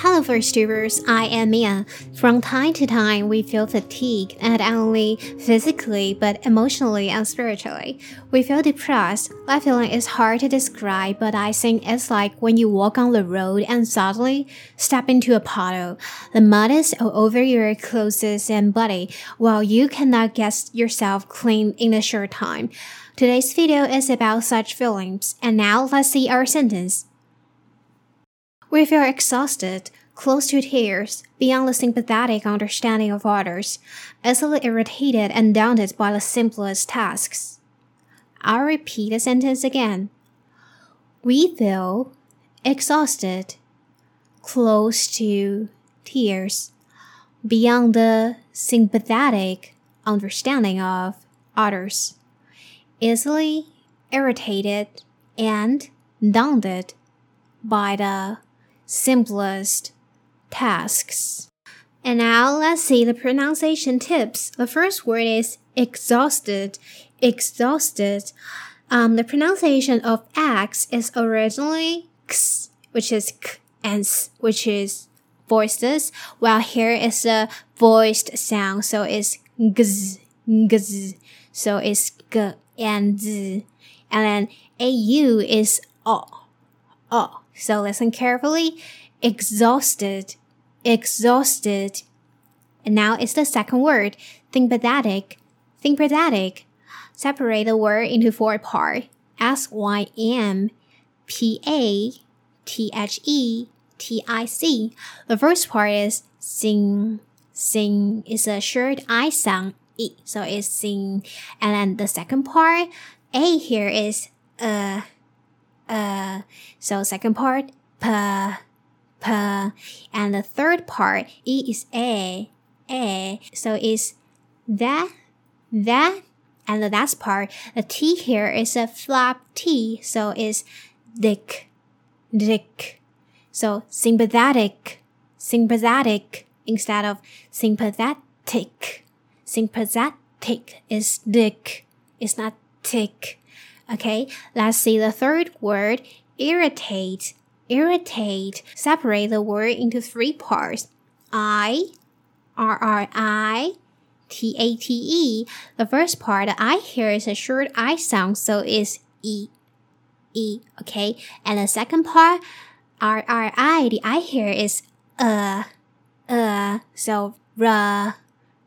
Hello, VoiceTubers. I am Mia. From time to time, we feel fatigue, not only physically, but emotionally and spiritually. We feel depressed. That feeling is hard to describe, but I think it's like when you walk on the road and suddenly step into a puddle. The mud is all over your clothes and body, while you cannot get yourself clean in a short time. Today's video is about such feelings, and now let's see our sentence. We feel exhausted, close to tears, beyond the sympathetic understanding of others, easily irritated and daunted by the simplest tasks. I'll repeat the sentence again. We feel exhausted, close to tears, beyond the sympathetic understanding of others, easily irritated and daunted by the simplest tasks. And now let's see the pronunciation tips. The first word is exhausted. Exhausted. Um, the pronunciation of X is originally X, which is K, and S, which is voiceless, while here is a voiced sound, so it's Gz, Gz. So it's G and Z. And then AU is O, O. So listen carefully. Exhausted, exhausted. And now it's the second word, sympathetic, sympathetic. Separate the word into four parts. S Y M P A T H E T I C. The first part is sing. Sing is a short I sound E, so it's sing. And then the second part, A here is uh uh. So second part, p, p, and the third part, e is a, a. So it's that, that, and the last part, the t here is a flap t. So it's dick, dick. So sympathetic, sympathetic instead of sympathetic. Sympathetic is dick. It's not tick. Okay, let's see the third word, irritate. Irritate. Separate the word into three parts. I, R R I, T A T E. The first part, I here is a short I sound, so it's E, E, okay? And the second part, R R I, the I here is uh, uh, so R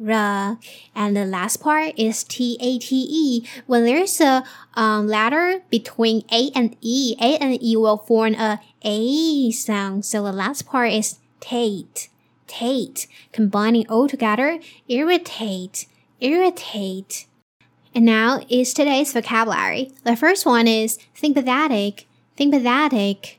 And the last part is T A T E. When there's a um, letter between A and E, A and E will form a A sound. So the last part is tate, tate. Combining all together, irritate, irritate. And now is today's vocabulary. The first one is sympathetic, sympathetic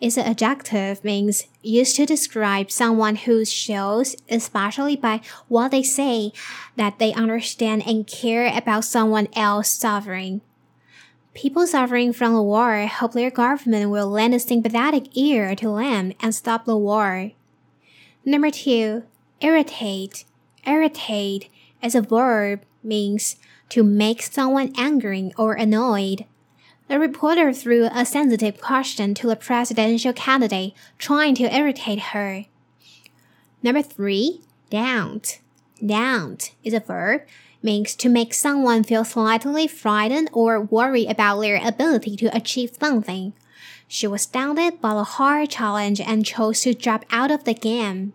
is an adjective means used to describe someone who shows, especially by what they say, that they understand and care about someone else suffering. People suffering from the war hope their government will lend a sympathetic ear to them and stop the war. Number two, irritate. Irritate as a verb means to make someone angry or annoyed. The reporter threw a sensitive question to a presidential candidate, trying to irritate her. Number three, daunt. Daunt is a verb, means to make someone feel slightly frightened or worried about their ability to achieve something. She was daunted by the hard challenge and chose to drop out of the game.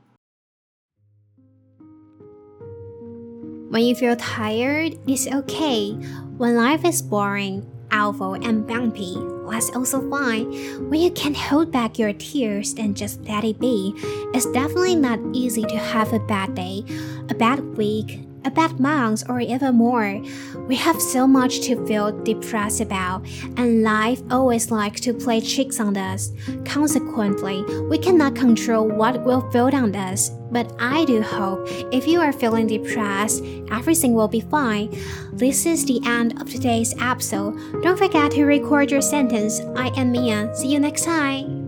When you feel tired, it's okay. When life is boring, awful and bumpy. That's also fine. When you can't hold back your tears and just let it be, it's definitely not easy to have a bad day, a bad week, a months or even more. We have so much to feel depressed about, and life always likes to play tricks on us. Consequently, we cannot control what will fall on us. But I do hope if you are feeling depressed, everything will be fine. This is the end of today's episode. Don't forget to record your sentence. I am Mia. See you next time.